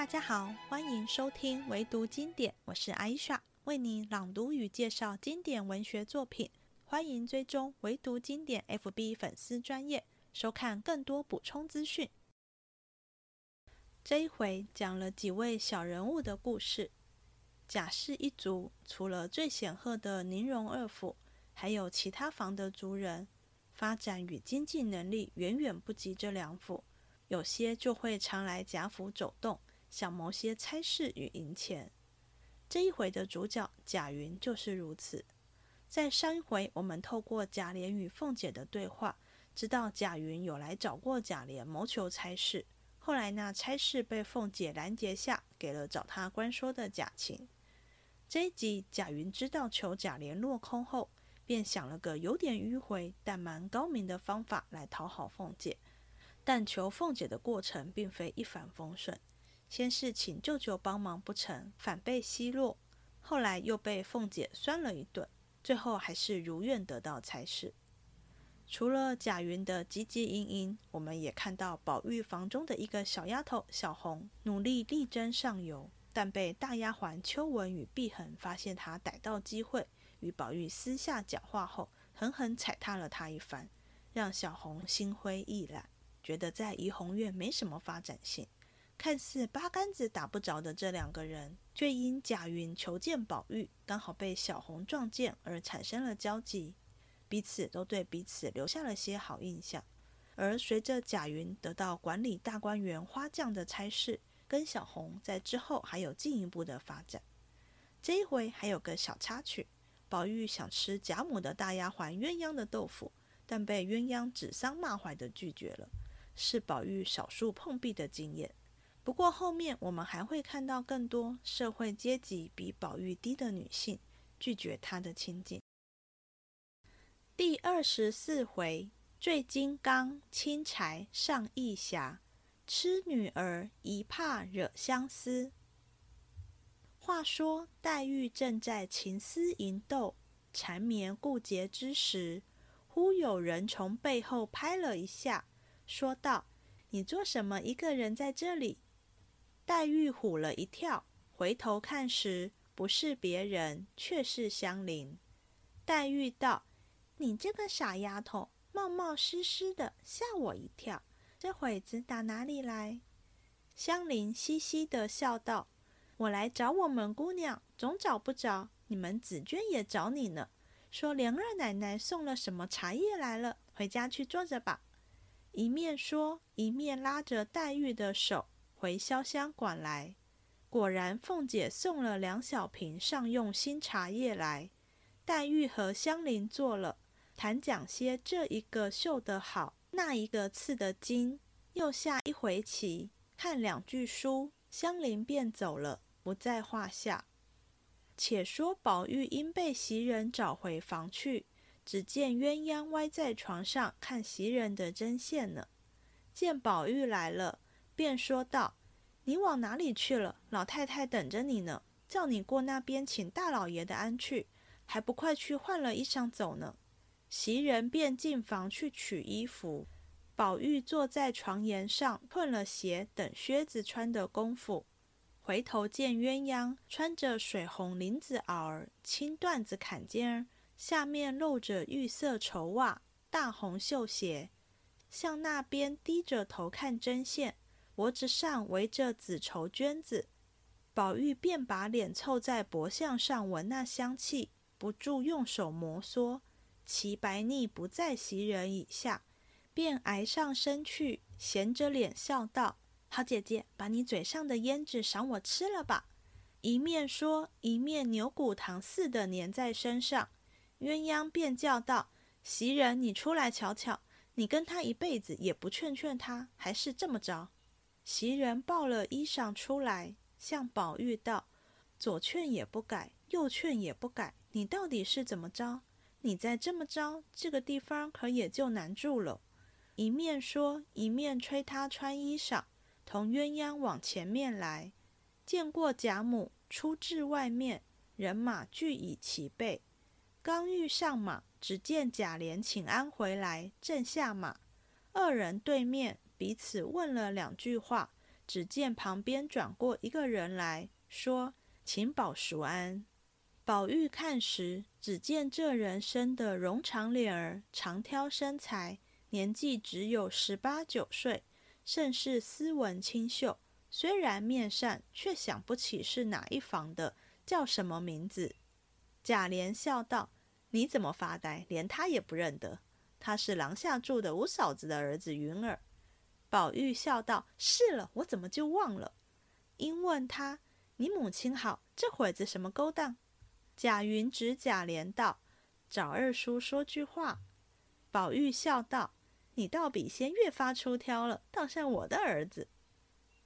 大家好，欢迎收听唯读经典，我是艾莎，为你朗读与介绍经典文学作品。欢迎追踪唯读经典 FB 粉丝专业，收看更多补充资讯。这一回讲了几位小人物的故事。贾氏一族除了最显赫的宁荣二府，还有其他房的族人，发展与经济能力远远不及这两府。有些就会常来贾府走动，想谋些差事与银钱。这一回的主角贾云就是如此。在上一回，我们透过贾琏与凤姐的对话，知道贾云有来找过贾琏谋求差事。后来那差事被凤姐拦截下，给了找他官说的贾琴。这一集，贾云知道求贾琏落空后，便想了个有点迂回但蛮高明的方法来讨好凤姐。但求凤姐的过程并非一帆风顺，先是请舅舅帮忙不成，反被奚落；后来又被凤姐酸了一顿，最后还是如愿得到差事。除了贾云的汲汲营营，我们也看到宝玉房中的一个小丫头小红，努力力争上游，但被大丫鬟秋纹与碧痕发现她逮到机会与宝玉私下讲话后，狠狠踩踏了她一番，让小红心灰意懒，觉得在怡红院没什么发展性。看似八竿子打不着的这两个人，却因贾云求见宝玉，刚好被小红撞见而产生了交集。彼此都对彼此留下了些好印象，而随着贾云得到管理大观园花匠的差事，跟小红在之后还有进一步的发展。这一回还有个小插曲，宝玉想吃贾母的大丫鬟鸳鸯的豆腐，但被鸳鸯指桑骂槐的拒绝了，是宝玉少数碰壁的经验。不过后面我们还会看到更多社会阶级比宝玉低的女性拒绝他的亲近。第二十四回，坠金刚，轻柴上义侠，痴女儿一怕惹相思。话说黛玉正在情思萦斗、缠绵顾结之时，忽有人从背后拍了一下，说道：“你做什么一个人在这里？”黛玉唬了一跳，回头看时，不是别人，却是香菱。黛玉道。你这个傻丫头，冒冒失失的吓我一跳。这会子打哪里来？香菱嘻嘻的笑道：“我来找我们姑娘，总找不着。你们紫娟也找你呢，说莲二奶奶送了什么茶叶来了，回家去坐着吧。”一面说，一面拉着黛玉的手回潇湘馆来。果然，凤姐送了两小瓶上用新茶叶来。黛玉和香菱坐了。谈讲些这一个绣得好，那一个刺得精，又下一回棋，看两句书，香菱便走了，不在话下。且说宝玉因被袭人找回房去，只见鸳鸯歪在床上看袭人的针线呢。见宝玉来了，便说道：“你往哪里去了？老太太等着你呢，叫你过那边请大老爷的安去，还不快去换了衣裳走呢？”袭人便进房去取衣服，宝玉坐在床沿上褪了鞋，等靴子穿的功夫，回头见鸳鸯穿着水红绫子袄儿、青缎子坎肩儿，下面露着玉色绸袜、大红绣鞋，向那边低着头看针线，脖子上围着紫绸绢子。宝玉便把脸凑在脖项上闻那香气，不住用手摩挲。其白腻不在袭人以下，便挨上身去，闲着脸笑道：“好姐姐，把你嘴上的胭脂赏我吃了吧。”一面说，一面牛骨糖似的粘在身上。鸳鸯便叫道：“袭人，你出来瞧瞧，你跟他一辈子也不劝劝他，还是这么着。”袭人抱了衣裳出来，向宝玉道：“左劝也不改，右劝也不改，你到底是怎么着？”你再这么着，这个地方可也就难住了。一面说，一面催他穿衣裳，同鸳鸯往前面来。见过贾母，出至外面，人马俱已齐备。刚欲上马，只见贾琏请安回来，正下马。二人对面彼此问了两句话，只见旁边转过一个人来说：“请保熟安。”宝玉看时，只见这人生得容长脸儿，长挑身材，年纪只有十八九岁，甚是斯文清秀。虽然面善，却想不起是哪一房的，叫什么名字。贾琏笑道：“你怎么发呆？连他也不认得？他是廊下住的五嫂子的儿子云儿。”宝玉笑道：“是了，我怎么就忘了？”因问他：“你母亲好，这会子什么勾当？”贾云指贾琏道：“找二叔说句话。”宝玉笑道：“你倒比先越发出挑了，倒像我的儿子。”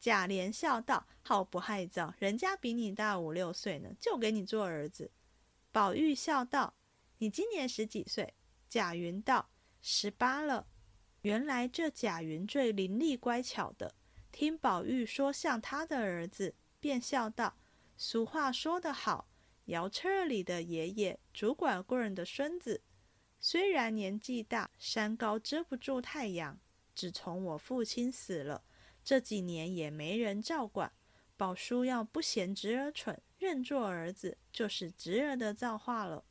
贾琏笑道：“好不害臊，人家比你大五六岁呢，就给你做儿子。”宝玉笑道：“你今年十几岁？”贾云道：“十八了。”原来这贾云最伶俐乖巧的，听宝玉说像他的儿子，便笑道：“俗话说得好。”窑车里的爷爷，主管工人的孙子，虽然年纪大，山高遮不住太阳。自从我父亲死了，这几年也没人照管。宝叔要不嫌侄儿蠢，认作儿子，就是侄儿的造化了。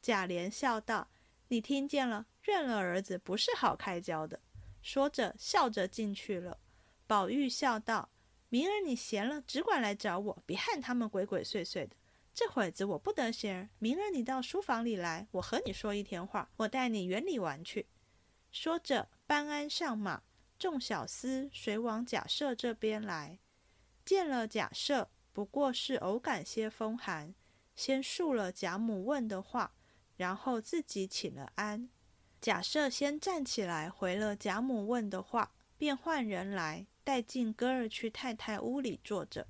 贾琏笑道：“你听见了？认了儿子，不是好开交的。”说着，笑着进去了。宝玉笑道：“明儿你闲了，只管来找我，别和他们鬼鬼祟祟的。”这会子我不得闲，明儿你到书房里来，我和你说一天话。我带你园里玩去。说着，班安上马，众小厮随往贾赦这边来。见了贾赦，不过是偶感些风寒，先述了贾母问的话，然后自己请了安。假设先站起来回了贾母问的话，便换人来带进哥儿去太太屋里坐着。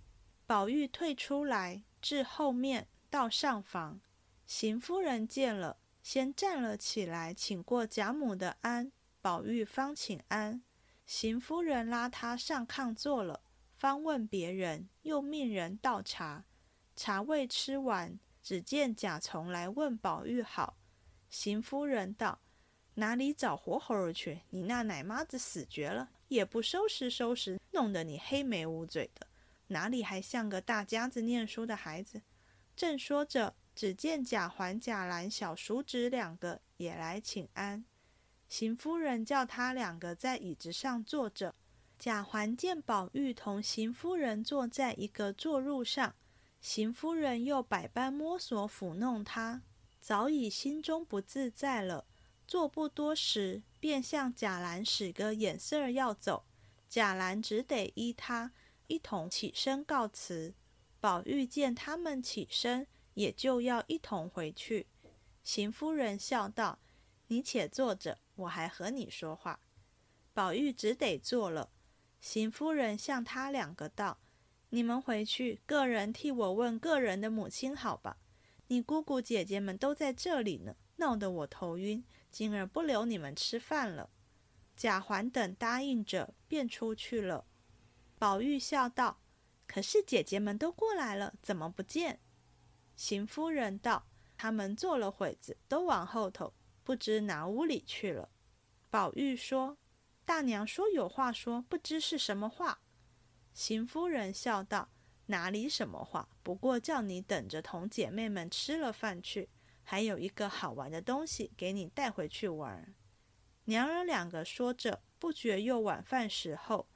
宝玉退出来。至后面到上房，邢夫人见了，先站了起来，请过贾母的安。宝玉方请安，邢夫人拉他上炕坐了，方问别人，又命人倒茶。茶未吃完，只见贾从来问宝玉好。邢夫人道：“哪里找活猴儿去？你那奶妈子死绝了，也不收拾收拾，弄得你黑眉乌嘴的。”哪里还像个大家子念书的孩子？正说着，只见贾环、贾兰、小叔侄两个也来请安。邢夫人叫他两个在椅子上坐着。贾环见宝玉同邢夫人坐在一个坐褥上，邢夫人又百般摸索抚弄他，早已心中不自在了。坐不多时，便向贾兰使个眼色要走，贾兰只得依他。一同起身告辞，宝玉见他们起身，也就要一同回去。邢夫人笑道：“你且坐着，我还和你说话。”宝玉只得坐了。邢夫人向他两个道：“你们回去，个人替我问个人的母亲好吧。你姑姑姐姐们都在这里呢，闹得我头晕，今儿不留你们吃饭了。”贾环等答应着，便出去了。宝玉笑道：“可是姐姐们都过来了，怎么不见？”邢夫人道：“他们坐了会子，都往后头，不知哪屋里去了。”宝玉说：“大娘说有话说，不知是什么话。”邢夫人笑道：“哪里什么话？不过叫你等着同姐妹们吃了饭去，还有一个好玩的东西给你带回去玩。”娘儿两个说着，不觉又晚饭时候。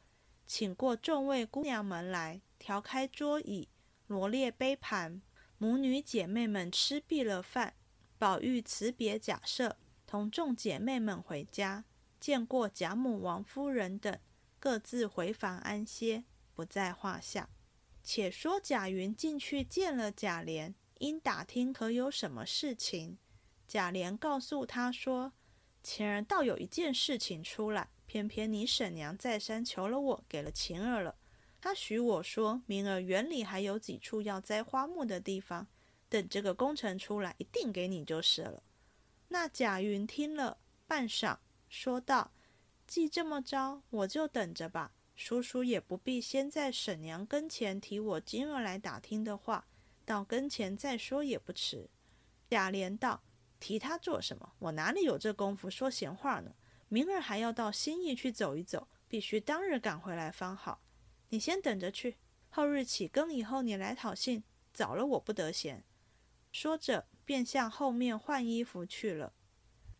请过众位姑娘们来，调开桌椅，罗列杯盘。母女姐妹们吃毕了饭，宝玉辞别贾赦，同众姐妹们回家。见过贾母、王夫人等，各自回房安歇，不在话下。且说贾云进去见了贾琏，因打听可有什么事情。贾琏告诉他说：“晴儿倒有一件事情出来。”偏偏你婶娘再三求了我，给了晴儿了。她许我说，明儿园里还有几处要栽花木的地方，等这个工程出来，一定给你就是了。那贾云听了半晌，说道：“既这么着，我就等着吧。叔叔也不必先在婶娘跟前提我今儿来打听的话，到跟前再说也不迟。”贾琏道：“提他做什么？我哪里有这功夫说闲话呢？”明儿还要到新义去走一走，必须当日赶回来方好。你先等着去，后日起更以后你来讨信，早了我不得闲。”说着，便向后面换衣服去了。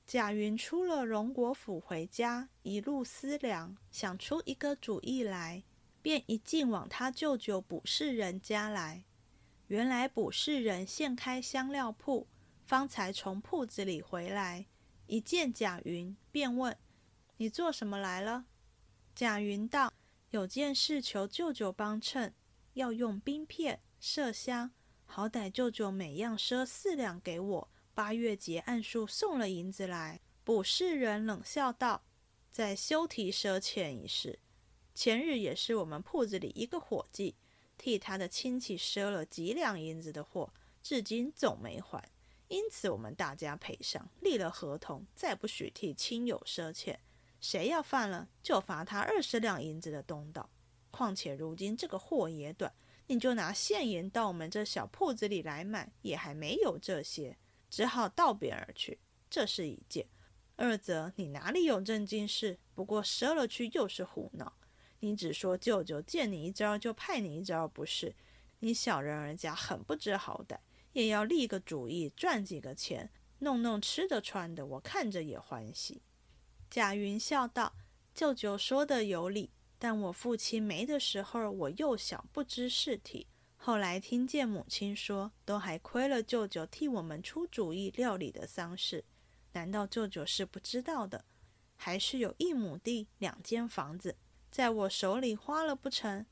贾云出了荣国府回家，一路思量，想出一个主意来，便一径往他舅舅卜氏人家来。原来卜氏人现开香料铺，方才从铺子里回来，一见贾云，便问：“你做什么来了？”贾云道：“有件事求舅舅帮衬，要用冰片、麝香，好歹舅舅每样赊四两给我。”八月节按数送了银子来，卜氏人冷笑道：“在休提赊欠一事。前日也是我们铺子里一个伙计，替他的亲戚赊了几两银子的货，至今总没还。因此我们大家赔上，立了合同，再不许替亲友赊欠。谁要犯了，就罚他二十两银子的东道。况且如今这个货也短，你就拿现银到我们这小铺子里来买，也还没有这些。”只好道别而去，这是一件；二则你哪里有正经事？不过赊了去又是胡闹。你只说舅舅见你一招就派你一招，不是？你小人儿家很不知好歹，也要立个主意赚几个钱，弄弄吃的穿的，我看着也欢喜。贾云笑道：“舅舅说的有理，但我父亲没的时候，我幼小不知事体。”后来听见母亲说，都还亏了舅舅替我们出主意料理的丧事，难道舅舅是不知道的？还是有一亩地、两间房子，在我手里花了不成？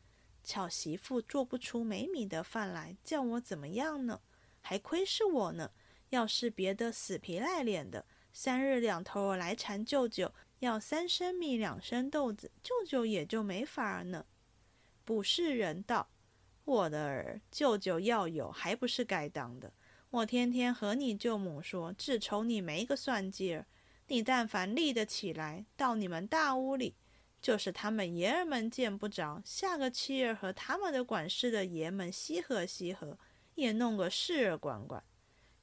巧媳妇做不出没米的饭来，叫我怎么样呢？还亏是我呢。要是别的死皮赖脸的，三日两头来缠舅舅，要三升米两升豆子，舅舅也就没法儿呢。不是人道。我的儿，舅舅要有，还不是该当的。我天天和你舅母说，只愁你没个算计儿。你但凡立得起来，到你们大屋里，就是他们爷儿们见不着，下个七儿和他们的管事的爷们稀合稀合，也弄个事儿管管。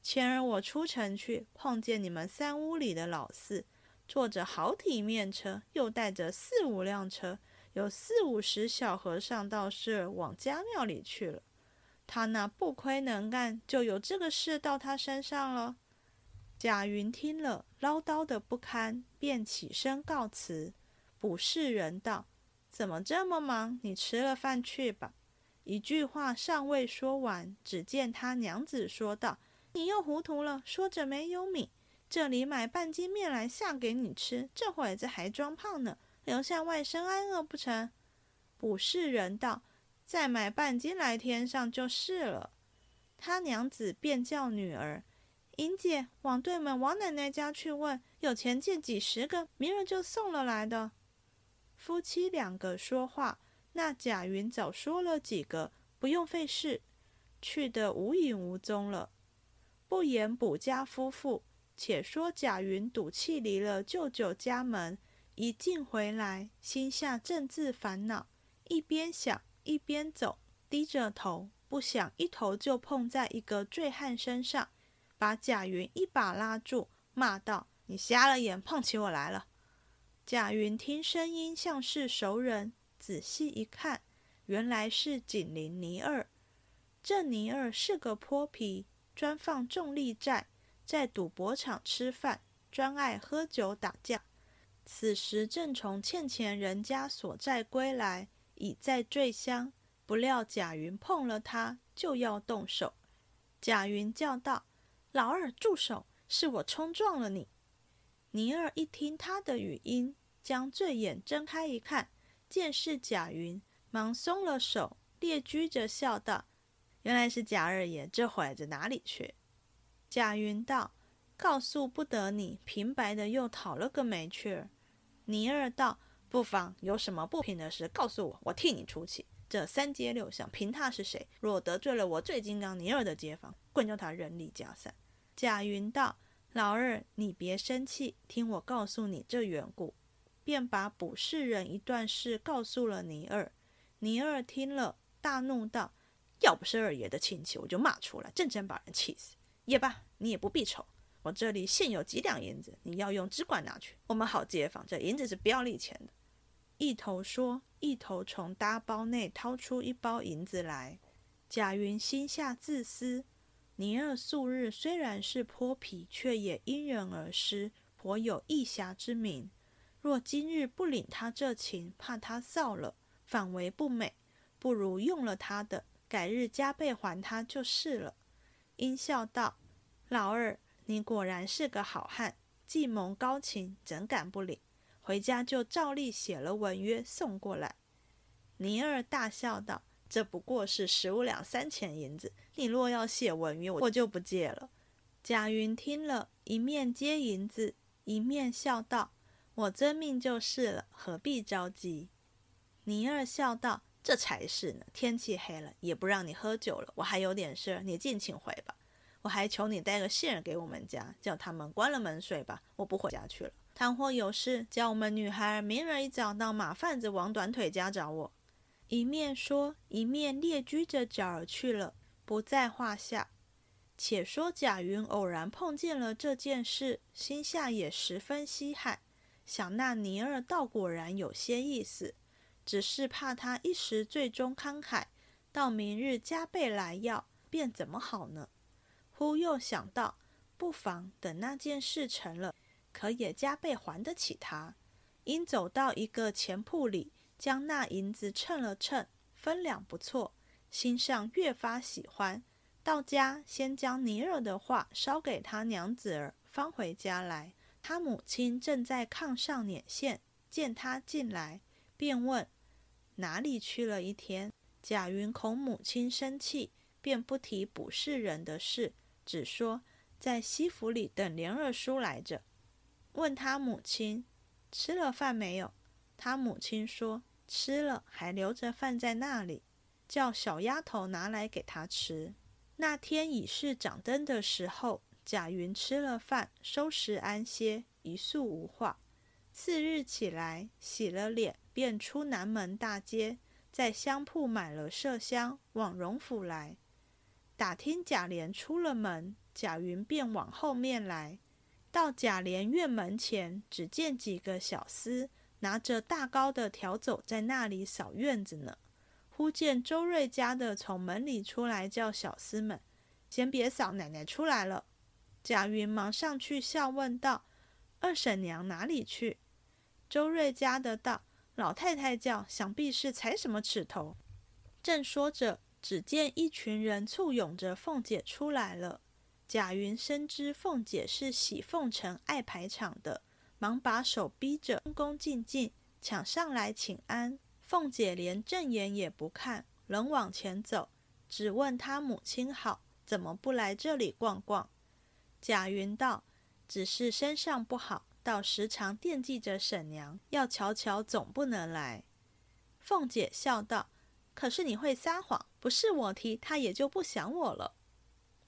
前儿我出城去，碰见你们三屋里的老四，坐着好体面车，又带着四五辆车。有四五十小和尚道士往家庙里去了，他那不亏能干，就有这个事到他身上了。贾云听了，唠叨的不堪，便起身告辞。卜氏人道：“怎么这么忙？你吃了饭去吧。”一句话尚未说完，只见他娘子说道：“你又糊涂了，说着没有米，这里买半斤面来下给你吃，这会子还装胖呢。”留下外甥挨饿不成？卜氏人道：“再买半斤来添上就是了。”他娘子便叫女儿英姐往对门王奶奶家去问，有钱借几十个，明日就送了来的。夫妻两个说话，那贾云早说了几个，不用费事，去的无影无踪了。不言卜家夫妇，且说贾云赌气离了舅舅家门。一进回来，心下正自烦恼，一边想一边走，低着头，不想一头就碰在一个醉汉身上，把贾云一把拉住，骂道：“你瞎了眼，碰起我来了！”贾云听声音像是熟人，仔细一看，原来是锦林尼二。这尼二是个泼皮，专放重利债，在赌博场吃饭，专爱喝酒打架。此时正从欠钱人家所债归来，已在醉乡。不料贾云碰了他，就要动手。贾云叫道：“老二，住手！是我冲撞了你。”尼二一听他的语音，将醉眼睁开一看，见是贾云，忙松了手，列居着笑道：“原来是贾二爷，这会子哪里去？”贾云道：“告诉不得你，平白的又讨了个没趣儿。”尼二道：“不妨有什么不平的事，告诉我，我替你出气。这三街六巷，凭他是谁？若得罪了我最金刚尼二的街坊，棍叫他人力加散。”贾云道：“老二，你别生气，听我告诉你这缘故。”便把卜氏人一段事告诉了尼二。尼二听了，大怒道：“要不是二爷的亲戚，我就骂出来，真真把人气死。也罢，你也不必愁。”我这里现有几两银子，你要用只管拿去，我们好街坊。这银子是不要利钱的。一头说，一头从搭包内掏出一包银子来。贾云心下自私：尼尔素日虽然是泼皮，却也因人而施，颇有义侠之名。若今日不领他这情，怕他臊了，反为不美。不如用了他的，改日加倍还他就是了。因笑道：“老二，你果然是个好汉，既蒙高情，怎敢不领？回家就照例写了文约送过来。”尼二大笑道：“这不过是十五两三钱银子，你若要写文约，我就不借了。”贾云听了一面接银子，一面笑道：“我遵命就是了，何必着急？”尼二笑道。这才是呢！天气黑了，也不让你喝酒了。我还有点事，你尽情回吧。我还求你带个信儿给我们家，叫他们关了门睡吧。我不回家去了。倘或有事，叫我们女孩明儿一早到马贩子王短腿家找我。一面说，一面列居着脚儿去了，不在话下。且说贾云偶然碰见了这件事，心下也十分稀罕，想那尼儿倒果然有些意思。只是怕他一时最终慷慨，到明日加倍来要，便怎么好呢？忽又想到，不妨等那件事成了，可也加倍还得起他。因走到一个钱铺里，将那银子称了称，分量不错，心上越发喜欢。到家先将尼尔的话捎给他娘子儿，方回家来。他母亲正在炕上捻线，见他进来，便问。哪里去了一天？贾云恐母亲生气，便不提卜士人的事，只说在西府里等连二叔来着。问他母亲吃了饭没有？他母亲说吃了，还留着饭在那里，叫小丫头拿来给他吃。那天已是掌灯的时候，贾云吃了饭，收拾安歇，一宿无话。次日起来，洗了脸。便出南门大街，在香铺买了麝香，往荣府来。打听贾琏出了门，贾云便往后面来。到贾琏院门前，只见几个小厮拿着大高的条走在那里扫院子呢。忽见周瑞家的从门里出来，叫小厮们先别扫，奶奶出来了。贾云忙上去笑问道：“二婶娘哪里去？”周瑞家的道。老太太叫，想必是踩什么尺头。正说着，只见一群人簇拥着凤姐出来了。贾云深知凤姐是喜凤城爱排场的，忙把手逼着，恭恭敬敬抢上来请安。凤姐连正眼也不看，仍往前走，只问她母亲好，怎么不来这里逛逛？贾云道：“只是身上不好。”倒时常惦记着婶娘，要瞧瞧总不能来。凤姐笑道：“可是你会撒谎，不是我提，他也就不想我了。”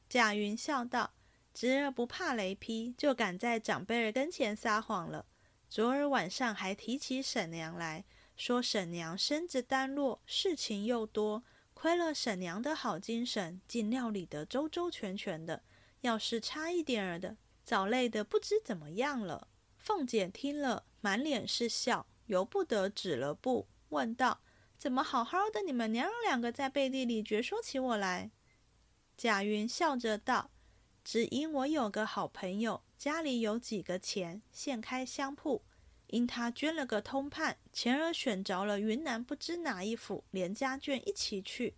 贾云笑道：“侄儿不怕雷劈，就敢在长辈儿跟前撒谎了。昨儿晚上还提起婶娘来说，婶娘身子单弱，事情又多，亏了婶娘的好精神，竟料理得周周全全的。要是差一点儿的，早累得不知怎么样了。”凤姐听了，满脸是笑，由不得止了步，问道：“怎么好好的，你们娘儿两个在背地里绝说起我来？”贾云笑着道：“只因我有个好朋友，家里有几个钱，现开香铺，因他捐了个通判，前儿选着了云南不知哪一府，连家眷一起去，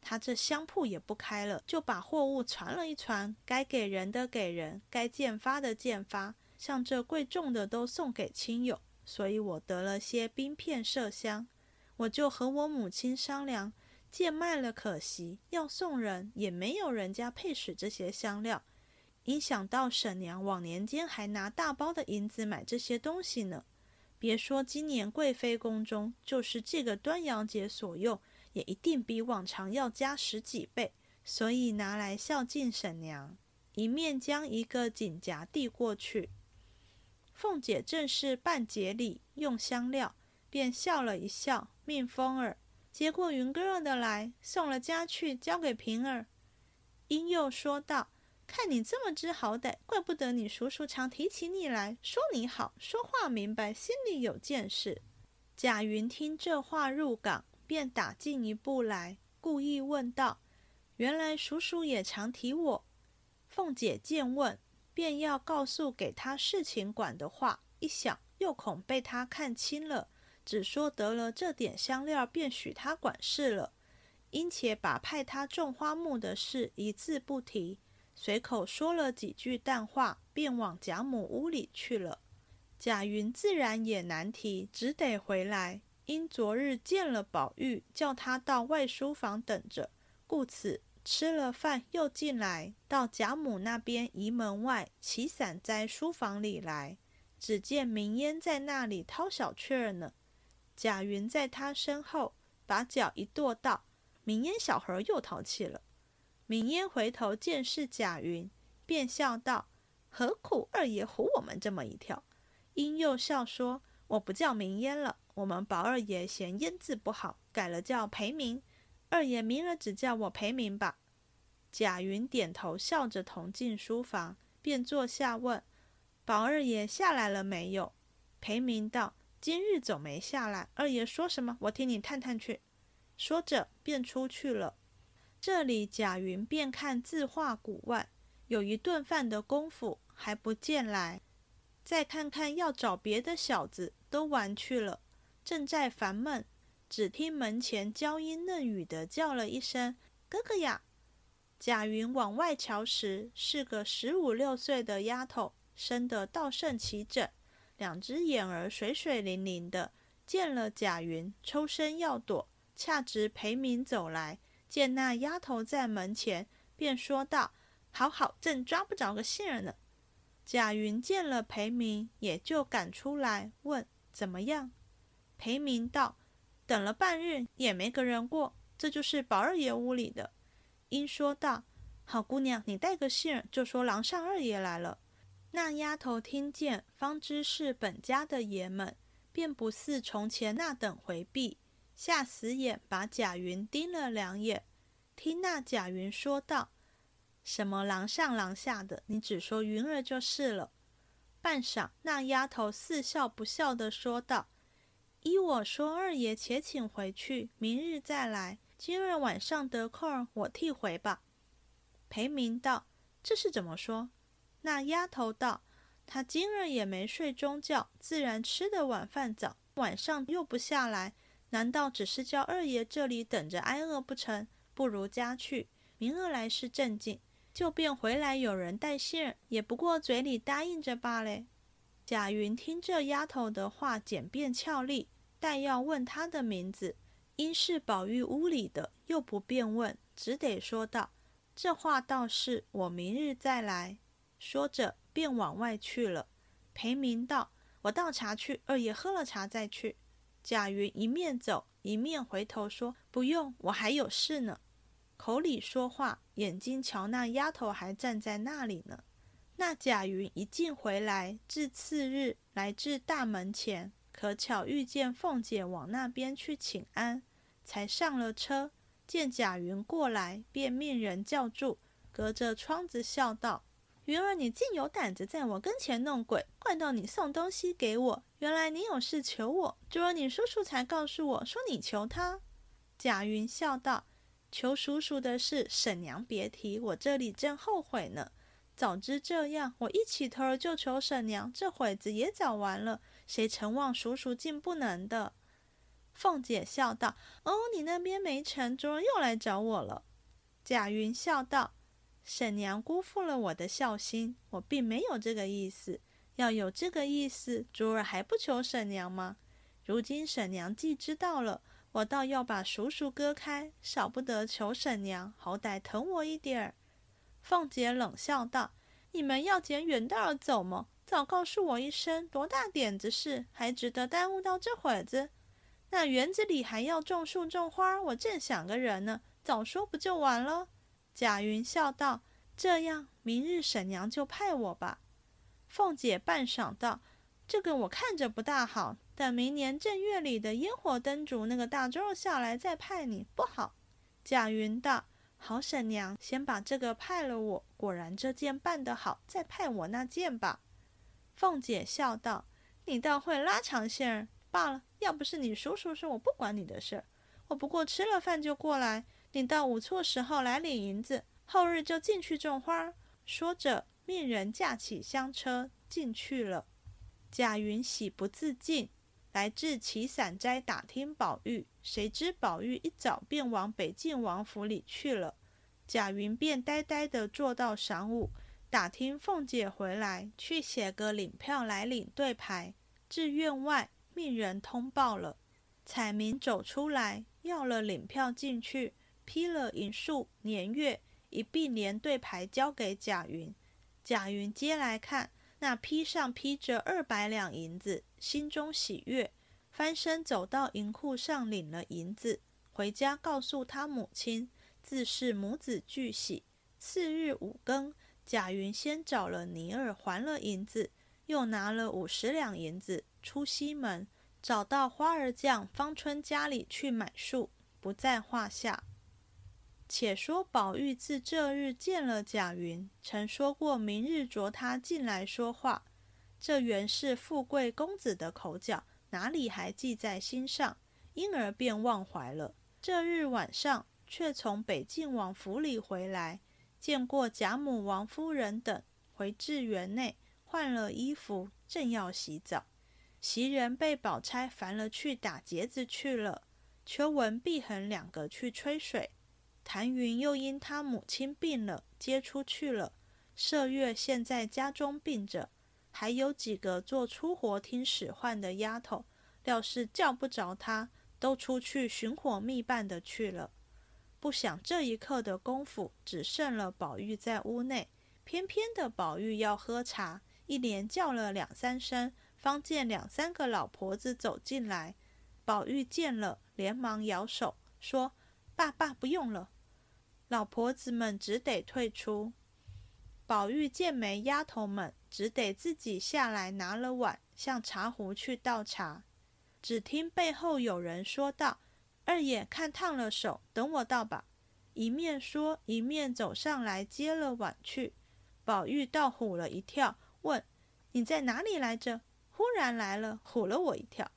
他这香铺也不开了，就把货物传了一传，该给人的给人，该见发的见发。”像这贵重的都送给亲友，所以我得了些冰片麝香，我就和我母亲商量，贱卖了可惜，要送人也没有人家配使这些香料。一想到婶娘往年间还拿大包的银子买这些东西呢，别说今年贵妃宫中，就是这个端阳节所用，也一定比往常要加十几倍，所以拿来孝敬婶娘。一面将一个锦夹递过去。凤姐正是办节礼用香料，便笑了一笑，命风儿接过云哥哥的来，送了家去，交给平儿。因又说道：“看你这么知好歹，怪不得你叔叔常提起你来说你好，说话明白，心里有见识。”贾云听这话入港，便打进一步来，故意问道：“原来叔叔也常提我？”凤姐见问，便要告诉给他事情管的话，一想又恐被他看清了，只说得了这点香料，便许他管事了。因且把派他种花木的事一字不提，随口说了几句淡话，便往贾母屋里去了。贾云自然也难提，只得回来。因昨日见了宝玉，叫他到外书房等着，故此吃了饭又进来，到贾母那边移门外起伞在书房里来。只见明烟在那里掏小雀儿呢。贾云在他身后，把脚一跺，道。明烟小孩又淘气了。明烟回头见是贾云，便笑道：“何苦二爷唬我们这么一跳？”因又笑说：“我不叫明烟了，我们宝二爷嫌烟字不好，改了叫裴明。二爷明儿只叫我裴明吧。”贾云点头笑着同进书房，便坐下问：“宝二爷下来了没有？”裴明道：“今日总没下来。二爷说什么？我听你探探去。”说着，便出去了。这里贾云便看字画古外，有一顿饭的功夫还不见来。再看看要找别的小子，都玩去了。正在烦闷，只听门前娇音嫩语的叫了一声：“哥哥呀！”贾云往外瞧时，是个十五六岁的丫头，生得倒甚齐整，两只眼儿水水灵灵的。见了贾云，抽身要躲。恰值裴明走来，见那丫头在门前，便说道：“好好，正抓不着个信儿呢。”贾云见了裴明，也就赶出来问：“怎么样？”裴明道：“等了半日，也没个人过，这就是宝二爷屋里的。”因说道：“好姑娘，你带个信儿，就说郎上二爷来了。”那丫头听见，方知是本家的爷们，便不似从前那等回避。下死眼，把贾云盯了两眼，听那贾云说道：“什么廊上廊下的，你只说云儿就是了。”半晌，那丫头似笑不笑的说道：“依我说，二爷且请回去，明日再来。今日晚上得空，我替回吧。”裴明道：“这是怎么说？”那丫头道：“他今儿也没睡中觉，自然吃的晚饭早，晚上又不下来。”难道只是叫二爷这里等着挨饿不成？不如家去，明儿来是正经。就便回来有人带信儿，也不过嘴里答应着罢了。贾云听这丫头的话简便俏丽，待要问她的名字，因是宝玉屋里的，又不便问，只得说道：“这话倒是，我明日再来。”说着便往外去了。裴明道：“我倒茶去，二爷喝了茶再去。”贾云一面走一面回头说：“不用，我还有事呢。”口里说话，眼睛瞧那丫头还站在那里呢。那贾云一进回来，至次日来至大门前，可巧遇见凤姐往那边去请安，才上了车，见贾云过来，便命人叫住，隔着窗子笑道。云儿，你竟有胆子在我跟前弄鬼！怪到你送东西给我，原来你有事求我。昨儿你叔叔才告诉我说你求他。贾云笑道：“求叔叔的事，婶娘别提，我这里正后悔呢。早知这样，我一起头儿就求婶娘，这会子也早完了。谁承望叔叔竟不能的？”凤姐笑道：“哦，你那边没成，昨儿又来找我了。”贾云笑道。婶娘辜负了我的孝心，我并没有这个意思。要有这个意思，昨儿还不求婶娘吗？如今婶娘既知道了，我倒要把叔叔割开，少不得求婶娘，好歹疼我一点儿。凤姐冷笑道：“你们要捡远道而走吗？早告诉我一声，多大点子事，还值得耽误到这会子？那园子里还要种树种花，我正想个人呢，早说不就完了？”贾云笑道：“这样，明日婶娘就派我吧。”凤姐半晌道：“这个我看着不大好，等明年正月里的烟火灯烛那个大钟下来再派你，不好。”贾云道：“好，婶娘，先把这个派了我。果然这件办得好，再派我那件吧。”凤姐笑道：“你倒会拉长线儿，罢了。要不是你叔叔说我不管你的事儿，我不过吃了饭就过来。你到午错时候来领银子，后日就进去种花。说着，命人架起香车进去了。贾云喜不自禁，来至祁伞斋打听宝玉，谁知宝玉一早便往北静王府里去了。贾云便呆呆地坐到晌午，打听凤姐回来，去写个领票来领对牌。至院外。命人通报了，彩明走出来，要了领票进去，批了银数年月，一并连对牌交给贾云。贾云接来看，那批上批着二百两银子，心中喜悦，翻身走到银库上领了银子，回家告诉他母亲，自是母子俱喜。次日五更，贾云先找了尼儿还了银子，又拿了五十两银子。出西门，找到花儿匠方春家里去买树，不在话下。且说宝玉自这日见了贾云，曾说过明日着他进来说话，这原是富贵公子的口角，哪里还记在心上，因而便忘怀了。这日晚上，却从北静王府里回来，见过贾母、王夫人等，回至园内换了衣服，正要洗澡。袭人被宝钗烦了，去打结子去了。秋文、碧痕两个去吹水。谭云又因他母亲病了，接出去了。麝月现在家中病着，还有几个做粗活听使唤的丫头，料是叫不着他，都出去寻火觅伴的去了。不想这一刻的功夫，只剩了宝玉在屋内。偏偏的宝玉要喝茶，一连叫了两三声。方见两三个老婆子走进来，宝玉见了，连忙摇手说：“爸爸不用了。”老婆子们只得退出。宝玉见没丫头们，只得自己下来拿了碗，向茶壶去倒茶。只听背后有人说道：“二爷看烫了手，等我倒吧。”一面说，一面走上来接了碗去。宝玉倒唬了一跳，问：“你在哪里来着？”忽然来了，唬了我一跳。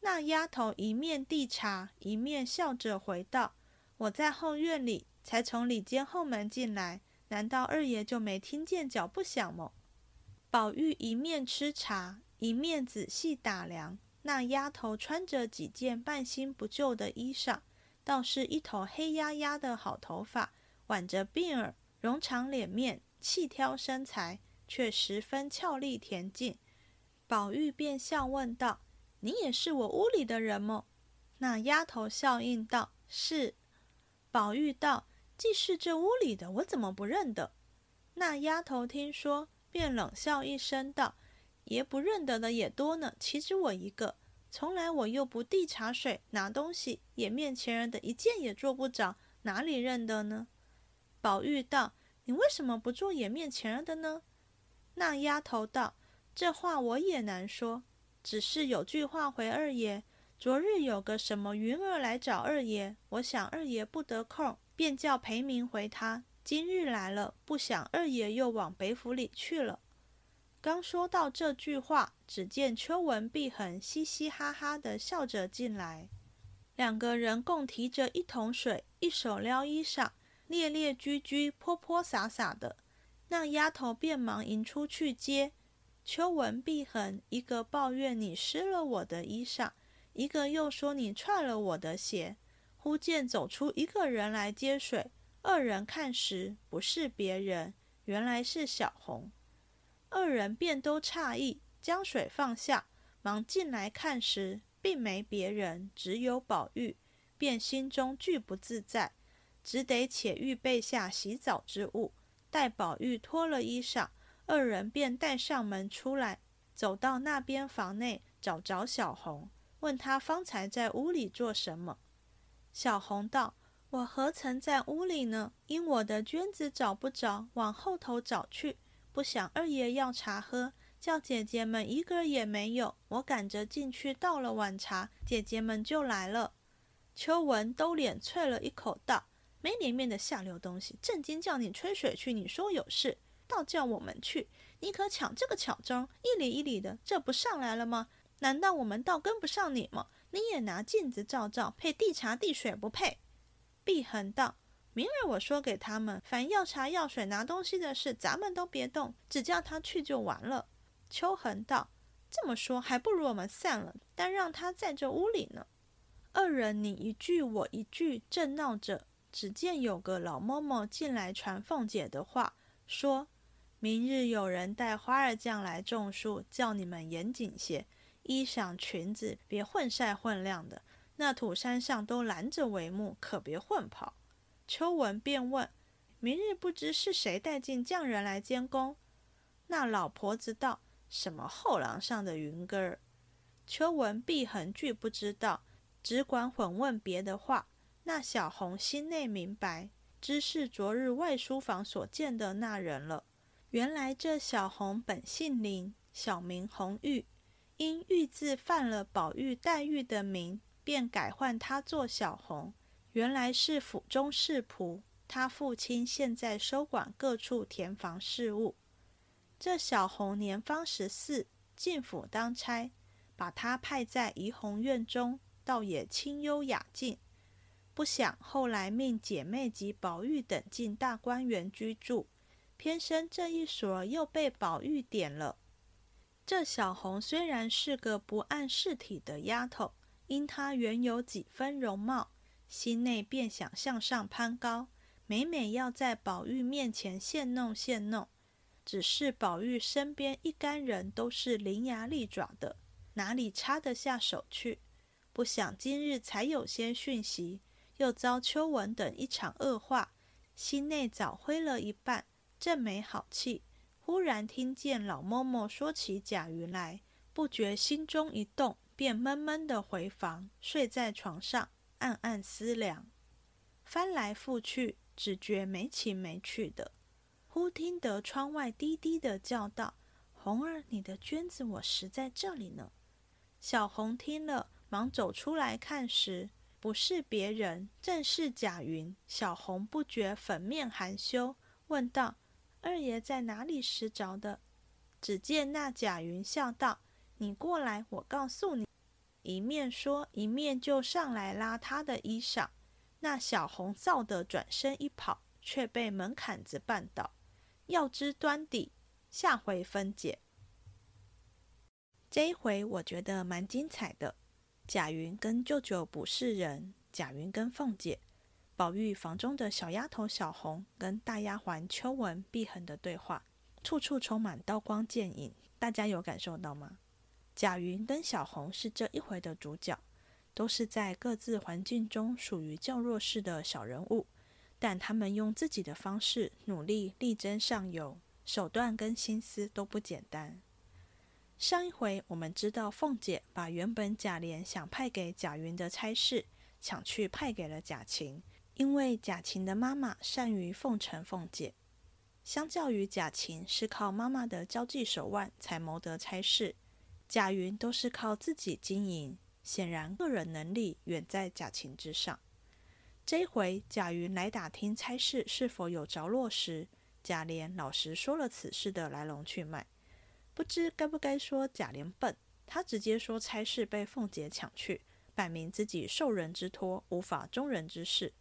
那丫头一面递茶，一面笑着回道：“我在后院里，才从里间后门进来。难道二爷就没听见脚步响么？”宝玉一面吃茶，一面仔细打量那丫头，穿着几件半新不旧的衣裳，倒是一头黑压压的好头发，挽着鬓儿，容长脸面，细挑身材，却十分俏丽恬静。宝玉便笑问道：“你也是我屋里的人么？”那丫头笑应道：“是。”宝玉道：“既是这屋里的，我怎么不认得？”那丫头听说，便冷笑一声道：“爷不认得的也多呢，岂止我一个？从来我又不递茶水、拿东西，眼面前人的一件也做不着，哪里认得呢？”宝玉道：“你为什么不做眼面前人的呢？”那丫头道：这话我也难说，只是有句话回二爷。昨日有个什么云儿来找二爷，我想二爷不得空，便叫裴明回他。今日来了，不想二爷又往北府里去了。刚说到这句话，只见秋文、碧痕嘻嘻哈哈的笑着进来，两个人共提着一桶水，一手撩衣裳，咧咧居居，泼泼洒洒的。那丫头便忙迎出去接。秋文、碧痕，一个抱怨你湿了我的衣裳，一个又说你踹了我的鞋。忽见走出一个人来接水，二人看时不是别人，原来是小红。二人便都诧异，将水放下，忙进来看时，并没别人，只有宝玉，便心中俱不自在，只得且预备下洗澡之物，待宝玉脱了衣裳。二人便带上门出来，走到那边房内，找着小红，问他方才在屋里做什么。小红道：“我何曾在屋里呢？因我的绢子找不着，往后头找去，不想二爷要茶喝，叫姐姐们一个也没有。我赶着进去倒了碗茶，姐姐们就来了。”秋文兜脸啐了一口，道：“没脸面的下流东西！正经叫你吹水去，你说有事。”倒叫我们去，你可抢这个巧钟，一里一里的，这不上来了吗？难道我们倒跟不上你吗？你也拿镜子照照，配递茶递水不配？”碧恒道：“明日我说给他们，凡要茶要水拿东西的事，咱们都别动，只叫他去就完了。”秋恒道：“这么说，还不如我们散了，但让他在这屋里呢。”二人你一句我一句，正闹着，只见有个老嬷嬷进来传凤姐的话，说。明日有人带花儿匠来种树，叫你们严谨些，衣裳裙子别混晒混亮的。那土山上都拦着帷幕，可别混跑。秋文便问：明日不知是谁带进匠人来监工？那老婆子道：什么后廊上的云根儿？秋文必横句不知道，只管混问别的话。那小红心内明白，知是昨日外书房所见的那人了。原来这小红本姓林，小名红玉，因玉字犯了宝玉、黛玉的名，便改唤她做小红。原来是府中侍仆，她父亲现在收管各处田房事务。这小红年方十四，进府当差，把她派在怡红院中，倒也清幽雅静。不想后来命姐妹及宝玉等进大观园居住。偏生这一所又被宝玉点了。这小红虽然是个不谙世体的丫头，因她原有几分容貌，心内便想向上攀高，每每要在宝玉面前现弄现弄。只是宝玉身边一干人都是伶牙俐爪的，哪里插得下手去？不想今日才有些讯息，又遭秋文等一场恶话，心内早灰了一半。正没好气，忽然听见老嬷嬷说起贾云来，不觉心中一动，便闷闷的回房，睡在床上，暗暗思量，翻来覆去，只觉没情没趣的。忽听得窗外低低的叫道：“红儿，你的绢子我拾在这里呢。”小红听了，忙走出来看时，不是别人，正是贾云。小红不觉粉面含羞，问道。二爷在哪里拾着的？只见那贾云笑道：“你过来，我告诉你。”一面说，一面就上来拉他的衣裳。那小红臊得转身一跑，却被门槛子绊倒。要知端底，下回分解。这一回我觉得蛮精彩的。贾云跟舅舅不是人，贾云跟凤姐。宝玉房中的小丫头小红跟大丫鬟秋文、碧痕的对话，处处充满刀光剑影，大家有感受到吗？贾云跟小红是这一回的主角，都是在各自环境中属于较弱势的小人物，但他们用自己的方式努力力争上游，手段跟心思都不简单。上一回我们知道，凤姐把原本贾琏想派给贾云的差事抢去派给了贾晴。因为贾琴的妈妈善于奉承凤姐，相较于贾琴是靠妈妈的交际手腕才谋得差事，贾云都是靠自己经营，显然个人能力远在贾琴之上。这回贾云来打听差事是否有着落时，贾琏老实说了此事的来龙去脉。不知该不该说贾琏笨，他直接说差事被凤姐抢去，摆明自己受人之托，无法忠人之事。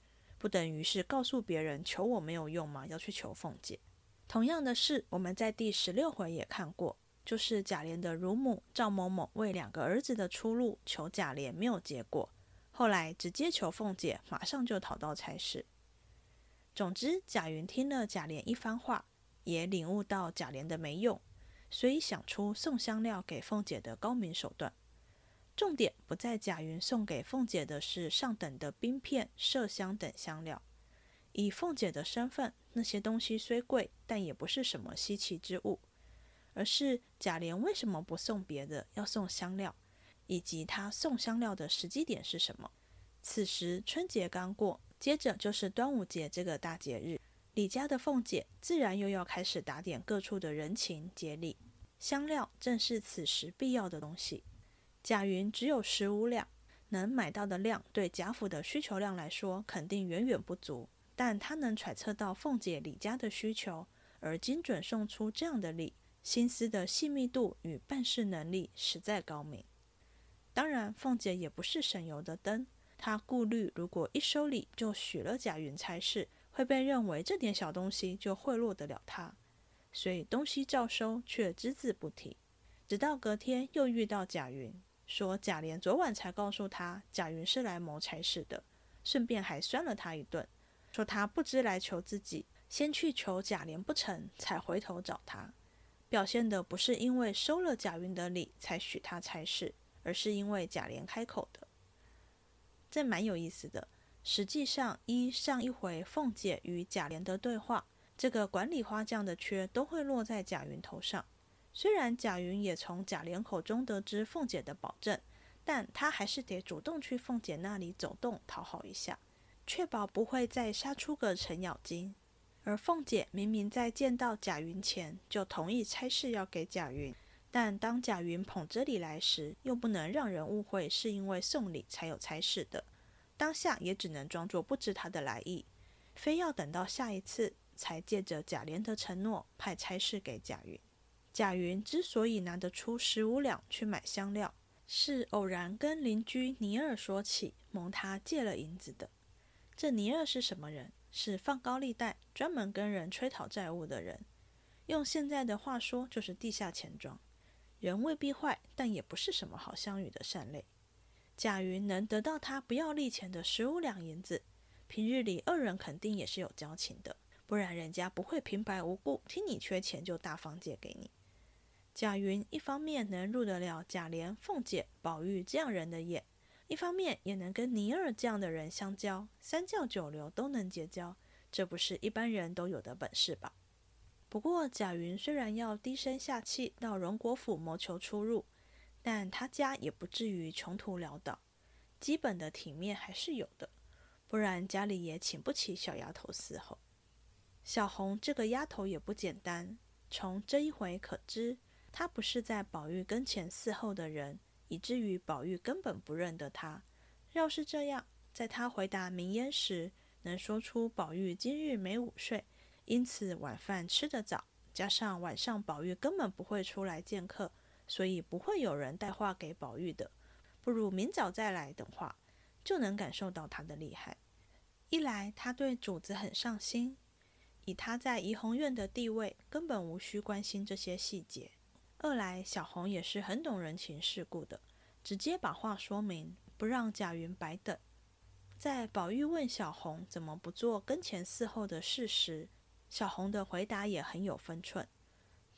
不等于是告诉别人求我没有用吗？要去求凤姐。同样的事，我们在第十六回也看过，就是贾琏的乳母赵某某为两个儿子的出路求贾琏没有结果，后来直接求凤姐，马上就讨到差事。总之，贾云听了贾琏一番话，也领悟到贾琏的没用，所以想出送香料给凤姐的高明手段。重点不在贾云送给凤姐的是上等的冰片、麝香等香料。以凤姐的身份，那些东西虽贵，但也不是什么稀奇之物。而是贾琏为什么不送别的，要送香料，以及他送香料的时机点是什么？此时春节刚过，接着就是端午节这个大节日，李家的凤姐自然又要开始打点各处的人情节礼，香料正是此时必要的东西。贾云只有十五两，能买到的量对贾府的需求量来说，肯定远远不足。但他能揣测到凤姐李家的需求，而精准送出这样的礼，心思的细密度与办事能力实在高明。当然，凤姐也不是省油的灯，她顾虑如果一收礼就许了贾云差事，会被认为这点小东西就贿赂得了她，所以东西照收，却只字不提。直到隔天又遇到贾云，说贾琏昨晚才告诉他贾云是来谋差事的，顺便还酸了他一顿，说他不知来求自己，先去求贾琏不成，才回头找他，表现的不是因为收了贾云的礼才许他差事。而是因为贾琏开口的，这蛮有意思的。实际上，依上一回凤姐与贾琏的对话，这个管理花匠的缺都会落在贾云头上。虽然贾云也从贾琏口中得知凤姐的保证，但他还是得主动去凤姐那里走动讨好一下，确保不会再杀出个程咬金。而凤姐明明在见到贾云前就同意差事要给贾云。但当贾云捧着礼来时，又不能让人误会是因为送礼才有差事的，当下也只能装作不知他的来意，非要等到下一次才借着贾琏的承诺派差事给贾云。贾云之所以拿得出十五两去买香料，是偶然跟邻居尼尔说起，蒙他借了银子的。这尼尔是什么人？是放高利贷、专门跟人催讨债务的人，用现在的话说，就是地下钱庄。人未必坏，但也不是什么好相与的善类。贾云能得到他不要利钱的十五两银子，平日里二人肯定也是有交情的，不然人家不会平白无故听你缺钱就大方借给你。贾云一方面能入得了贾琏、凤姐、宝玉这样人的眼，一方面也能跟尼儿这样的人相交，三教九流都能结交，这不是一般人都有的本事吧？不过，贾云虽然要低声下气到荣国府谋求出入，但他家也不至于穷途潦倒，基本的体面还是有的，不然家里也请不起小丫头伺候。小红这个丫头也不简单，从这一回可知，他不是在宝玉跟前伺候的人，以至于宝玉根本不认得他。要是这样，在他回答明烟时，能说出宝玉今日没午睡。因此晚饭吃得早，加上晚上宝玉根本不会出来见客，所以不会有人带话给宝玉的。不如明早再来等话，就能感受到他的厉害。一来他对主子很上心，以他在怡红院的地位，根本无需关心这些细节；二来小红也是很懂人情世故的，直接把话说明，不让贾云白等。在宝玉问小红怎么不做跟前伺候的事时，小红的回答也很有分寸，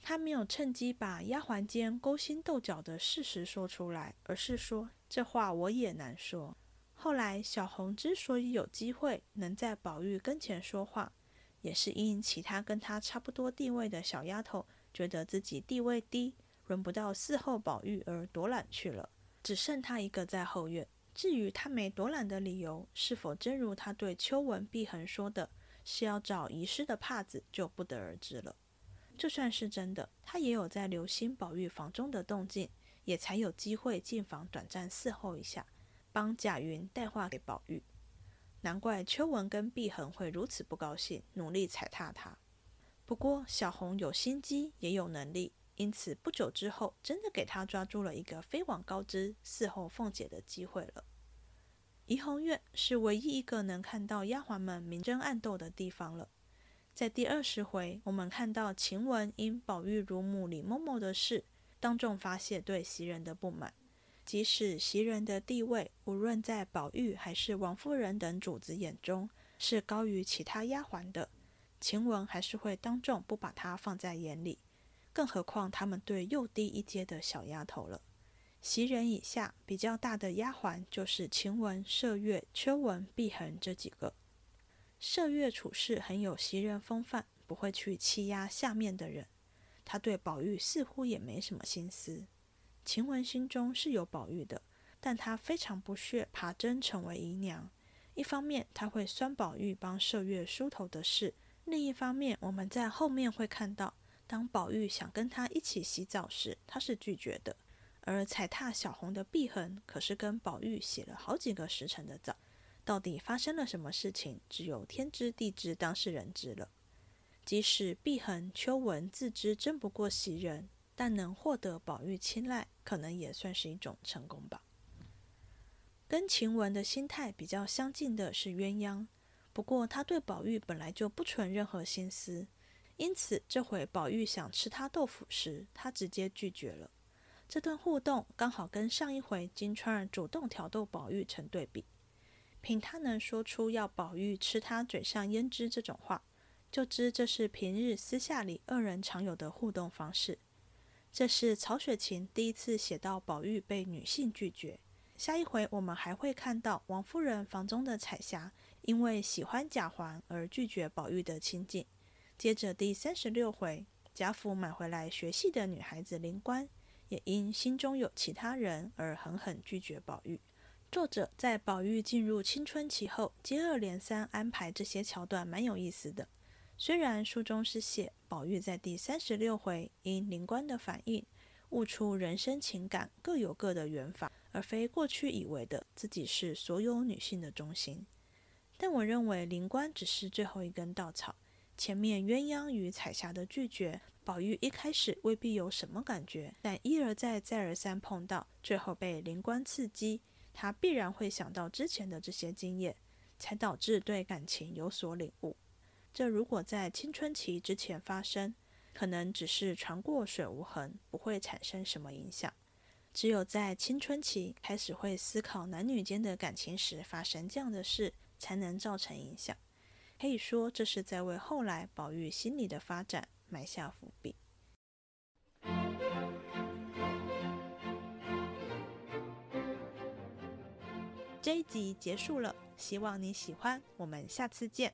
她没有趁机把丫鬟间勾心斗角的事实说出来，而是说这话我也难说。后来小红之所以有机会能在宝玉跟前说话，也是因其他跟她差不多地位的小丫头觉得自己地位低，轮不到伺候宝玉而躲懒去了，只剩他一个在后院。至于他没躲懒的理由，是否真如他对秋文、碧痕说的？是要找遗失的帕子，就不得而知了。就算是真的，他也有在留心宝玉房中的动静，也才有机会进房短暂伺候一下，帮贾云带话给宝玉。难怪秋文跟碧痕会如此不高兴，努力踩踏他。不过小红有心机，也有能力，因此不久之后，真的给他抓住了一个飞往高枝伺候凤姐的机会了。怡红院是唯一一个能看到丫鬟们明争暗斗的地方了。在第二十回，我们看到晴雯因宝玉乳母李嬷嬷的事，当众发泄对袭人的不满。即使袭人的地位，无论在宝玉还是王夫人等主子眼中是高于其他丫鬟的，晴雯还是会当众不把她放在眼里。更何况他们对又低一阶的小丫头了。袭人以下比较大的丫鬟就是晴雯、麝月、秋纹、碧痕这几个。麝月处事很有袭人风范，不会去欺压下面的人。她对宝玉似乎也没什么心思。晴雯心中是有宝玉的，但她非常不屑爬针成为姨娘。一方面，她会酸宝玉帮麝月梳头的事；另一方面，我们在后面会看到，当宝玉想跟他一起洗澡时，他是拒绝的。而踩踏小红的碧痕，可是跟宝玉洗了好几个时辰的澡。到底发生了什么事情，只有天知地知，当事人知了。即使碧痕、秋纹自知争不过袭人，但能获得宝玉青睐，可能也算是一种成功吧。跟晴雯的心态比较相近的是鸳鸯，不过他对宝玉本来就不存任何心思，因此这回宝玉想吃他豆腐时，他直接拒绝了。这段互动刚好跟上一回金钏儿主动挑逗宝玉成对比。凭他能说出要宝玉吃他嘴上胭脂这种话，就知这是平日私下里二人常有的互动方式。这是曹雪芹第一次写到宝玉被女性拒绝。下一回我们还会看到王夫人房中的彩霞因为喜欢贾环而拒绝宝玉的亲近。接着第三十六回，贾府买回来学戏的女孩子灵官。也因心中有其他人而狠狠拒绝宝玉。作者在宝玉进入青春期后，接二连三安排这些桥段，蛮有意思的。虽然书中是写宝玉在第三十六回因灵官的反应，悟出人生情感各有各的缘法，而非过去以为的自己是所有女性的中心。但我认为灵官只是最后一根稻草，前面鸳鸯与彩霞的拒绝。宝玉一开始未必有什么感觉，但一而再、再而三碰到，最后被灵官刺激，他必然会想到之前的这些经验，才导致对感情有所领悟。这如果在青春期之前发生，可能只是船过水无痕，不会产生什么影响。只有在青春期开始会思考男女间的感情时，发生这样的事，才能造成影响。可以说，这是在为后来宝玉心理的发展。埋下伏笔。这一集结束了，希望你喜欢，我们下次见。